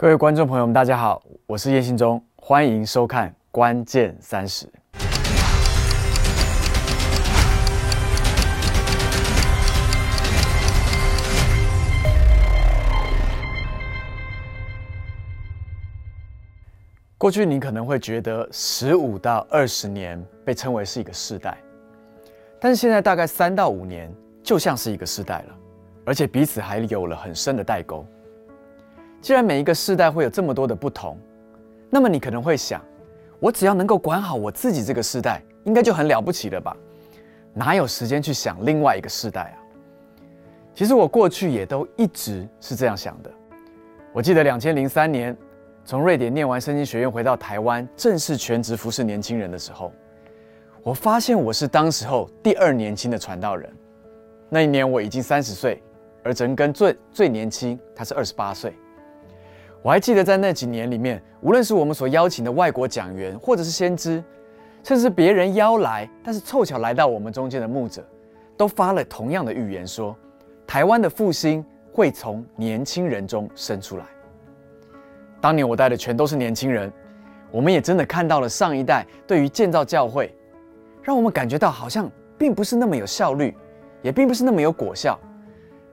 各位观众朋友们，大家好，我是叶信忠，欢迎收看《关键三十》。过去你可能会觉得十五到二十年被称为是一个世代，但是现在大概三到五年就像是一个世代了，而且彼此还有了很深的代沟。既然每一个世代会有这么多的不同，那么你可能会想，我只要能够管好我自己这个世代，应该就很了不起了吧？哪有时间去想另外一个世代啊？其实我过去也都一直是这样想的。我记得两千零三年从瑞典念完圣经学院回到台湾，正式全职服侍年轻人的时候，我发现我是当时候第二年轻的传道人。那一年我已经三十岁，而陈根最最年轻，他是二十八岁。我还记得在那几年里面，无论是我们所邀请的外国讲员，或者是先知，甚至别人邀来，但是凑巧来到我们中间的牧者，都发了同样的预言，说台湾的复兴会从年轻人中生出来。当年我带的全都是年轻人，我们也真的看到了上一代对于建造教会，让我们感觉到好像并不是那么有效率，也并不是那么有果效，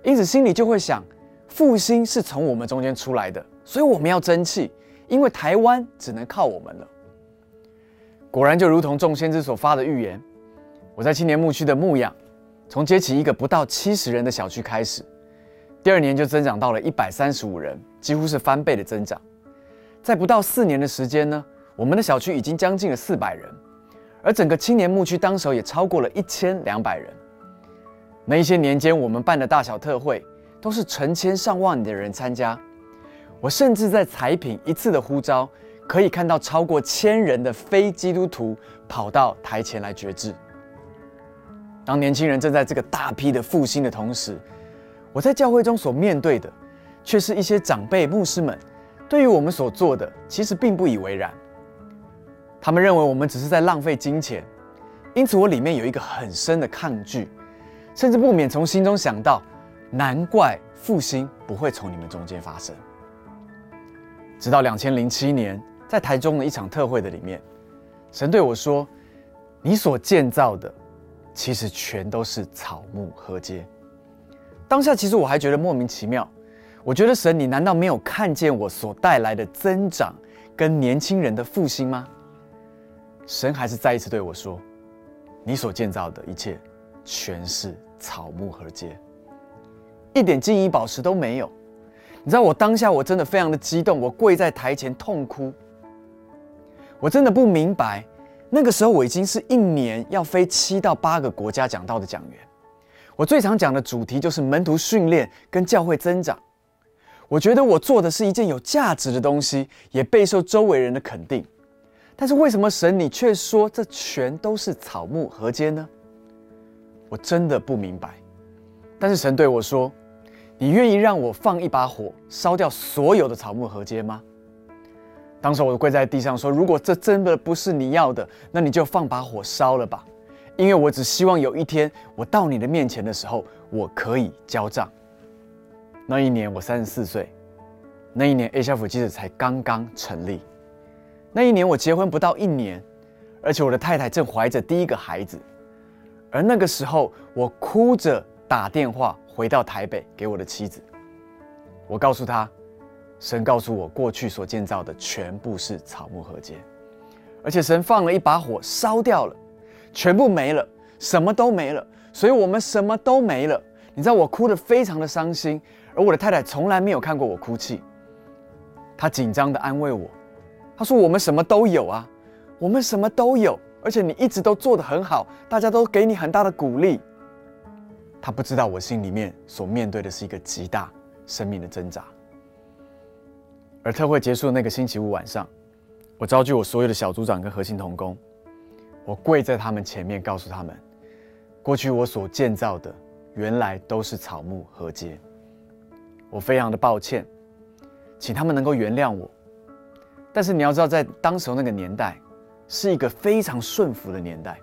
因此心里就会想，复兴是从我们中间出来的。所以我们要争气，因为台湾只能靠我们了。果然，就如同众先知所发的预言，我在青年牧区的牧养，从接起一个不到七十人的小区开始，第二年就增长到了一百三十五人，几乎是翻倍的增长。在不到四年的时间呢，我们的小区已经将近了四百人，而整个青年牧区当时也超过了一千两百人。那一些年间，我们办的大小特会，都是成千上万的人参加。我甚至在彩品一次的呼召，可以看到超过千人的非基督徒跑到台前来决志。当年轻人正在这个大批的复兴的同时，我在教会中所面对的，却是一些长辈牧师们对于我们所做的，其实并不以为然。他们认为我们只是在浪费金钱，因此我里面有一个很深的抗拒，甚至不免从心中想到：难怪复兴不会从你们中间发生。直到两千零七年，在台中的一场特会的里面，神对我说：“你所建造的，其实全都是草木禾秸。”当下其实我还觉得莫名其妙，我觉得神，你难道没有看见我所带来的增长跟年轻人的复兴吗？神还是再一次对我说：“你所建造的一切，全是草木禾秸，一点金银宝石都没有。”你知道我当下我真的非常的激动，我跪在台前痛哭。我真的不明白，那个时候我已经是一年要飞七到八个国家讲道的讲员，我最常讲的主题就是门徒训练跟教会增长。我觉得我做的是一件有价值的东西，也备受周围人的肯定。但是为什么神你却说这全都是草木禾秸呢？我真的不明白。但是神对我说。你愿意让我放一把火烧掉所有的草木禾秸吗？当时我跪在地上说：“如果这真的不是你要的，那你就放把火烧了吧，因为我只希望有一天我到你的面前的时候，我可以交账。”那一年我三十四岁，那一年 A 小府记者才刚刚成立，那一年我结婚不到一年，而且我的太太正怀着第一个孩子，而那个时候我哭着打电话。回到台北给我的妻子，我告诉他，神告诉我过去所建造的全部是草木禾秸，而且神放了一把火烧掉了，全部没了，什么都没了，所以我们什么都没了。你知道我哭得非常的伤心，而我的太太从来没有看过我哭泣，她紧张的安慰我，她说我们什么都有啊，我们什么都有，而且你一直都做得很好，大家都给你很大的鼓励。他不知道我心里面所面对的是一个极大生命的挣扎。而特会结束的那个星期五晚上，我召集我所有的小组长跟核心同工，我跪在他们前面，告诉他们，过去我所建造的原来都是草木禾秸。我非常的抱歉，请他们能够原谅我。但是你要知道，在当时那个年代，是一个非常顺服的年代，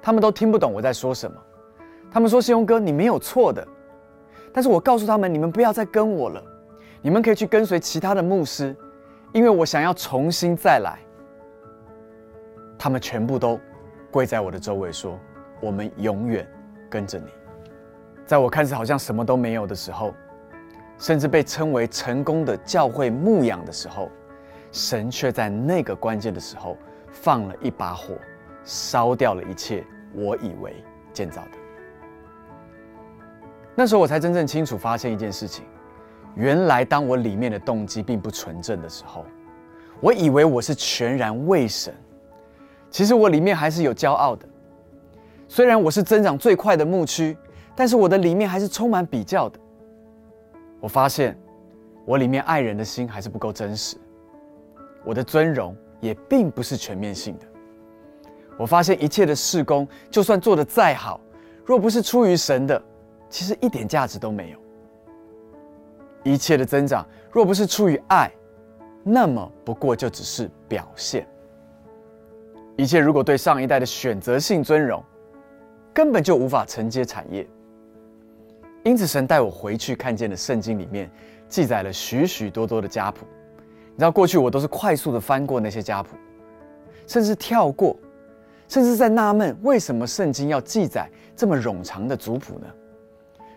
他们都听不懂我在说什么。他们说：“信用哥，你没有错的。”但是我告诉他们：“你们不要再跟我了，你们可以去跟随其他的牧师，因为我想要重新再来。”他们全部都跪在我的周围说：“我们永远跟着你。”在我看似好像什么都没有的时候，甚至被称为成功的教会牧养的时候，神却在那个关键的时候放了一把火，烧掉了一切我以为建造的。那时候我才真正清楚发现一件事情：原来当我里面的动机并不纯正的时候，我以为我是全然为神，其实我里面还是有骄傲的。虽然我是增长最快的牧区。但是我的里面还是充满比较的。我发现，我里面爱人的心还是不够真实。我的尊荣也并不是全面性的。我发现一切的事工，就算做得再好，若不是出于神的，其实一点价值都没有。一切的增长，若不是出于爱，那么不过就只是表现。一切如果对上一代的选择性尊荣，根本就无法承接产业。因此，神带我回去看见的圣经里面记载了许许多多的家谱。你知道，过去我都是快速的翻过那些家谱，甚至跳过，甚至在纳闷为什么圣经要记载这么冗长的族谱呢？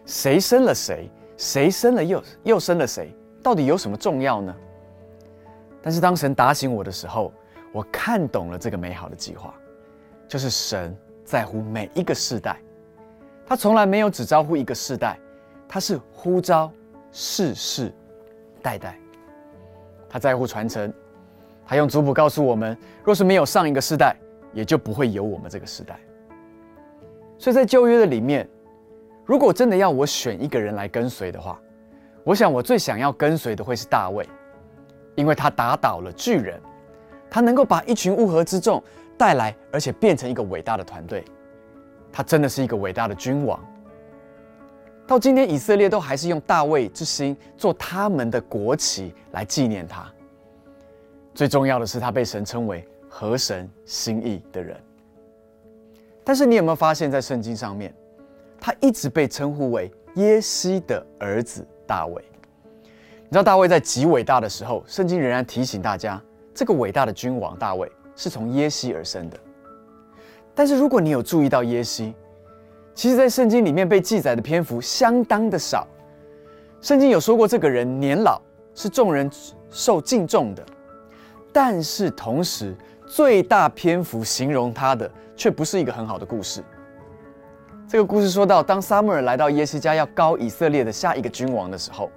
谁生了谁？谁生了又又生了谁？到底有什么重要呢？但是当神打醒我的时候，我看懂了这个美好的计划，就是神在乎每一个世代。他从来没有只招呼一个世代，他是呼召世世代代。他在乎传承，他用族谱告诉我们：若是没有上一个世代，也就不会有我们这个时代。所以在旧约的里面，如果真的要我选一个人来跟随的话，我想我最想要跟随的会是大卫，因为他打倒了巨人，他能够把一群乌合之众带来，而且变成一个伟大的团队。他真的是一个伟大的君王。到今天，以色列都还是用大卫之心做他们的国旗来纪念他。最重要的是，他被神称为合神心意的人。但是，你有没有发现，在圣经上面，他一直被称呼为耶西的儿子大卫？你知道，大卫在极伟大的时候，圣经仍然提醒大家，这个伟大的君王大卫是从耶西而生的。但是如果你有注意到耶西，其实，在圣经里面被记载的篇幅相当的少。圣经有说过，这个人年老，是众人受敬重的。但是同时，最大篇幅形容他的，却不是一个很好的故事。这个故事说到，当撒母耳来到耶西家要高以色列的下一个君王的时候，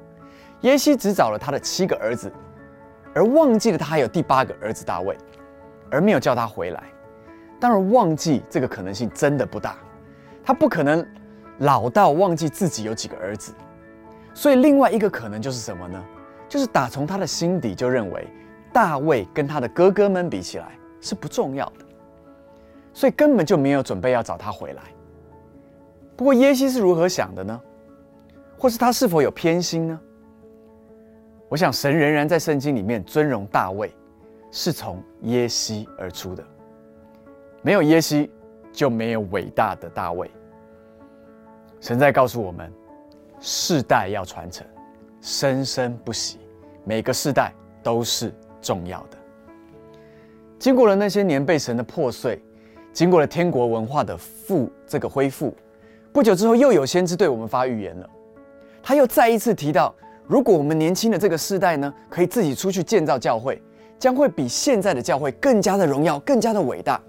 耶西只找了他的七个儿子，而忘记了他还有第八个儿子大卫，而没有叫他回来。当然，忘记这个可能性真的不大，他不可能老到忘记自己有几个儿子。所以，另外一个可能就是什么呢？就是打从他的心底就认为大卫跟他的哥哥们比起来是不重要的，所以根本就没有准备要找他回来。不过，耶西是如何想的呢？或是他是否有偏心呢？我想，神仍然在圣经里面尊荣大卫，是从耶西而出的。没有耶西，就没有伟大的大卫。神在告诉我们，世代要传承，生生不息，每个世代都是重要的。经过了那些年被神的破碎，经过了天国文化的复这个恢复，不久之后又有先知对我们发预言了。他又再一次提到，如果我们年轻的这个世代呢，可以自己出去建造教会，将会比现在的教会更加的荣耀，更加的伟大。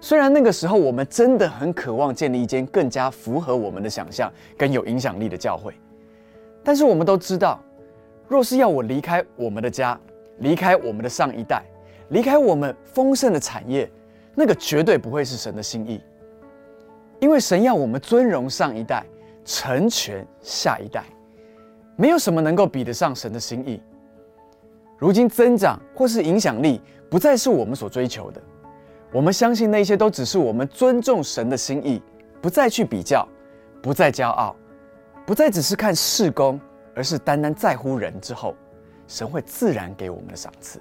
虽然那个时候我们真的很渴望建立一间更加符合我们的想象、更有影响力的教会，但是我们都知道，若是要我离开我们的家，离开我们的上一代，离开我们丰盛的产业，那个绝对不会是神的心意。因为神要我们尊荣上一代，成全下一代，没有什么能够比得上神的心意。如今增长或是影响力，不再是我们所追求的。我们相信那些都只是我们尊重神的心意，不再去比较，不再骄傲，不再只是看事功，而是单单在乎人之后，神会自然给我们的赏赐。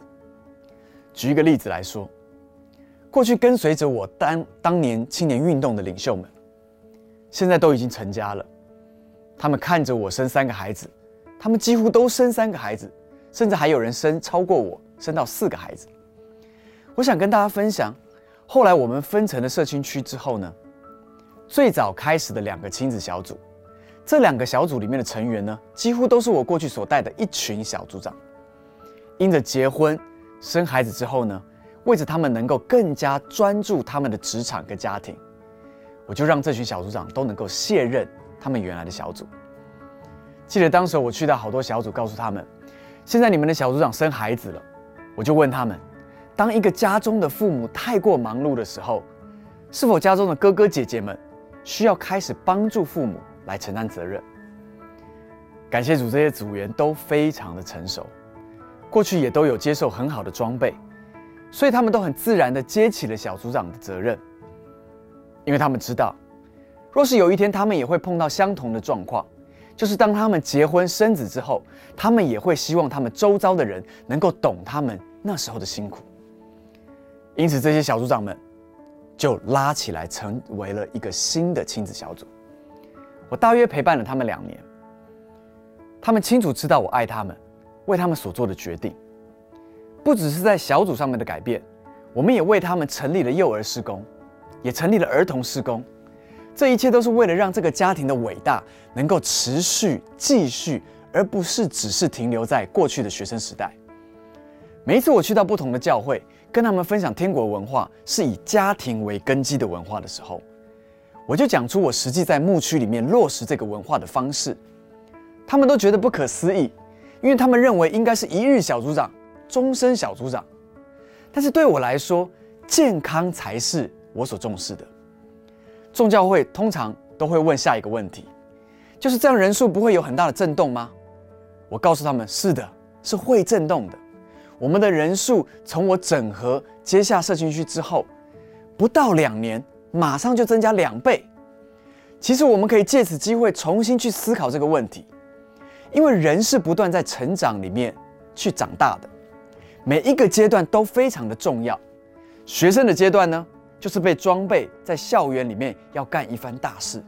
举一个例子来说，过去跟随着我当当年青年运动的领袖们，现在都已经成家了，他们看着我生三个孩子，他们几乎都生三个孩子，甚至还有人生超过我，生到四个孩子。我想跟大家分享，后来我们分成了社区区之后呢，最早开始的两个亲子小组，这两个小组里面的成员呢，几乎都是我过去所带的一群小组长。因着结婚生孩子之后呢，为着他们能够更加专注他们的职场跟家庭，我就让这群小组长都能够卸任他们原来的小组。记得当时我去到好多小组，告诉他们，现在你们的小组长生孩子了，我就问他们。当一个家中的父母太过忙碌的时候，是否家中的哥哥姐姐们需要开始帮助父母来承担责任？感谢主，这些组员都非常的成熟，过去也都有接受很好的装备，所以他们都很自然的接起了小组长的责任，因为他们知道，若是有一天他们也会碰到相同的状况，就是当他们结婚生子之后，他们也会希望他们周遭的人能够懂他们那时候的辛苦。因此，这些小组长们就拉起来，成为了一个新的亲子小组。我大约陪伴了他们两年，他们清楚知道我爱他们，为他们所做的决定，不只是在小组上面的改变，我们也为他们成立了幼儿施工，也成立了儿童施工。这一切都是为了让这个家庭的伟大能够持续继续，而不是只是停留在过去的学生时代。每一次我去到不同的教会。跟他们分享天国文化是以家庭为根基的文化的时候，我就讲出我实际在牧区里面落实这个文化的方式，他们都觉得不可思议，因为他们认为应该是一日小组长，终身小组长。但是对我来说，健康才是我所重视的。众教会通常都会问下一个问题，就是这样人数不会有很大的震动吗？我告诉他们，是的，是会震动的。我们的人数从我整合接下社群区之后，不到两年，马上就增加两倍。其实我们可以借此机会重新去思考这个问题，因为人是不断在成长里面去长大的，每一个阶段都非常的重要。学生的阶段呢，就是被装备在校园里面要干一番大事，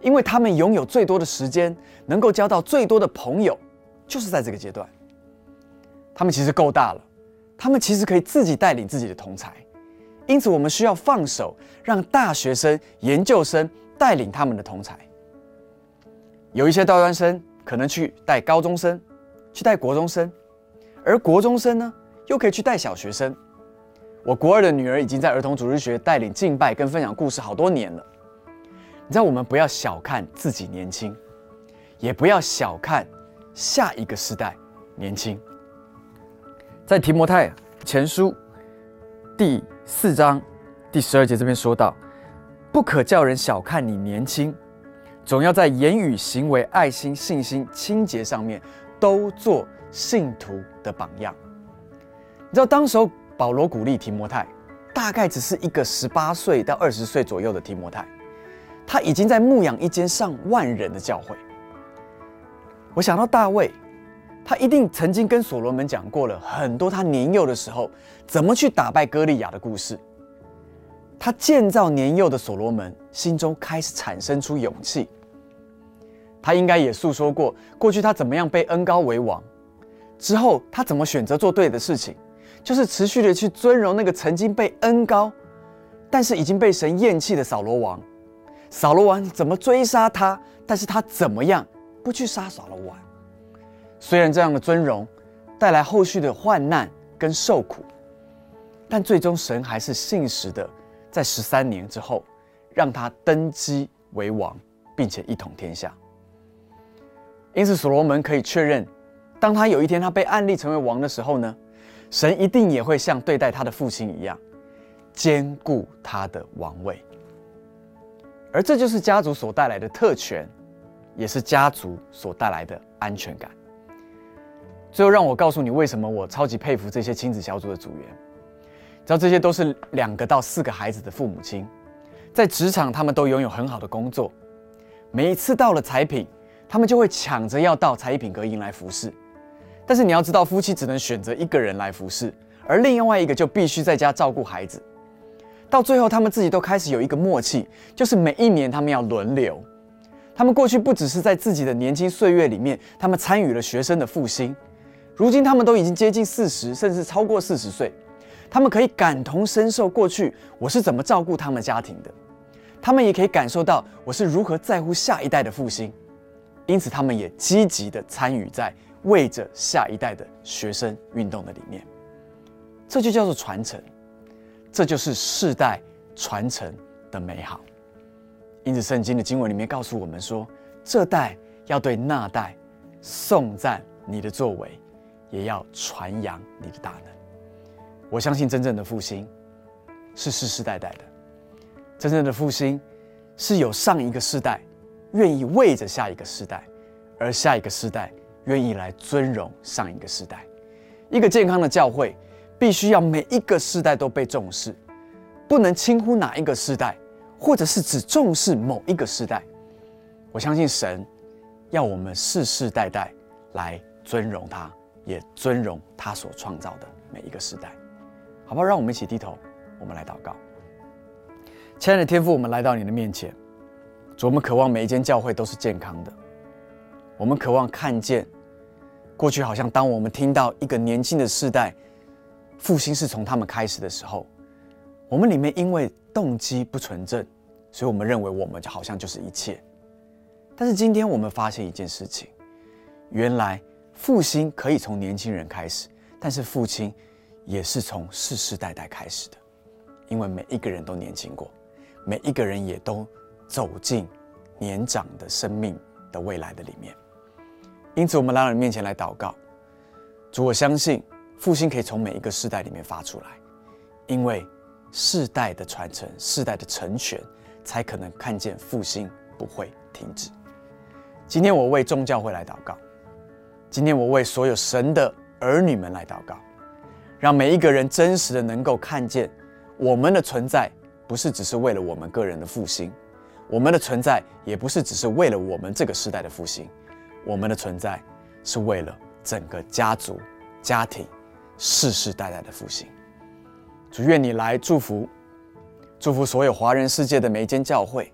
因为他们拥有最多的时间，能够交到最多的朋友，就是在这个阶段。他们其实够大了，他们其实可以自己带领自己的同才，因此我们需要放手，让大学生、研究生带领他们的同才。有一些大专生可能去带高中生，去带国中生，而国中生呢，又可以去带小学生。我国二的女儿已经在儿童主日学带领敬拜跟分享故事好多年了。你知道，我们不要小看自己年轻，也不要小看下一个时代年轻。在提摩太前书第四章第十二节这边说到，不可叫人小看你年轻，总要在言语、行为、爱心、信心、清洁上面都做信徒的榜样。你知道，当时候保罗鼓励提摩太，大概只是一个十八岁到二十岁左右的提摩太，他已经在牧养一间上万人的教会。我想到大卫。他一定曾经跟所罗门讲过了很多他年幼的时候怎么去打败歌利亚的故事。他建造年幼的所罗门心中开始产生出勇气。他应该也诉说过过去他怎么样被恩高为王，之后他怎么选择做对的事情，就是持续的去尊荣那个曾经被恩高，但是已经被神厌弃的扫罗王。扫罗王怎么追杀他，但是他怎么样不去杀扫罗王？虽然这样的尊荣带来后续的患难跟受苦，但最终神还是信实的，在十三年之后让他登基为王，并且一统天下。因此，所罗门可以确认，当他有一天他被安立成为王的时候呢，神一定也会像对待他的父亲一样，兼顾他的王位。而这就是家族所带来的特权，也是家族所带来的安全感。最后，让我告诉你为什么我超级佩服这些亲子小组的组员。知道这些都是两个到四个孩子的父母亲，在职场他们都拥有很好的工作。每一次到了彩品，他们就会抢着要到彩品阁迎来服侍。但是你要知道，夫妻只能选择一个人来服侍，而另外一个就必须在家照顾孩子。到最后，他们自己都开始有一个默契，就是每一年他们要轮流。他们过去不只是在自己的年轻岁月里面，他们参与了学生的复兴，如今他们都已经接近四十，甚至超过四十岁，他们可以感同身受过去我是怎么照顾他们家庭的，他们也可以感受到我是如何在乎下一代的复兴，因此他们也积极的参与在为着下一代的学生运动的理念，这就叫做传承，这就是世代传承的美好。因此，圣经的经文里面告诉我们说，这代要对那代颂赞你的作为，也要传扬你的大能。我相信真正的复兴是世世代代的，真正的复兴是有上一个世代愿意为着下一个世代，而下一个世代愿意来尊荣上一个世代。一个健康的教会，必须要每一个世代都被重视，不能轻忽哪一个世代。或者是只重视某一个时代，我相信神要我们世世代代来尊荣他，也尊荣他所创造的每一个时代，好不好？让我们一起低头，我们来祷告。亲爱的天父，我们来到你的面前，主，我们渴望每一间教会都是健康的，我们渴望看见过去好像当我们听到一个年轻的世代复兴是从他们开始的时候。我们里面因为动机不纯正，所以我们认为我们就好像就是一切。但是今天我们发现一件事情，原来复兴可以从年轻人开始，但是父亲也是从世世代代开始的，因为每一个人都年轻过，每一个人也都走进年长的生命的未来的里面。因此，我们来到你面前来祷告，主，我相信复兴可以从每一个世代里面发出来，因为。世代的传承，世代的成全，才可能看见复兴不会停止。今天我为众教会来祷告，今天我为所有神的儿女们来祷告，让每一个人真实的能够看见，我们的存在不是只是为了我们个人的复兴，我们的存在也不是只是为了我们这个时代的复兴，我们的存在是为了整个家族、家庭、世世代代的复兴。主愿你来祝福，祝福所有华人世界的每一间教会，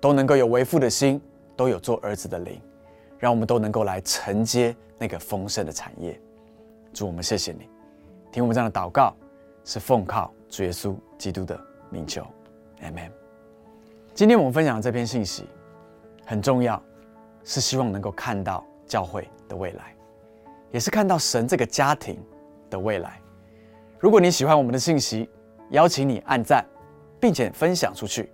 都能够有为父的心，都有做儿子的灵，让我们都能够来承接那个丰盛的产业。主，我们谢谢你，听我们这样的祷告，是奉靠主耶稣基督的名求 mm。今天我们分享这篇信息很重要，是希望能够看到教会的未来，也是看到神这个家庭的未来。如果你喜欢我们的信息，邀请你按赞，并且分享出去，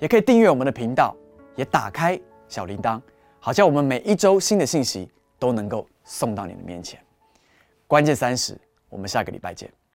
也可以订阅我们的频道，也打开小铃铛，好像我们每一周新的信息都能够送到你的面前。关键三十，我们下个礼拜见。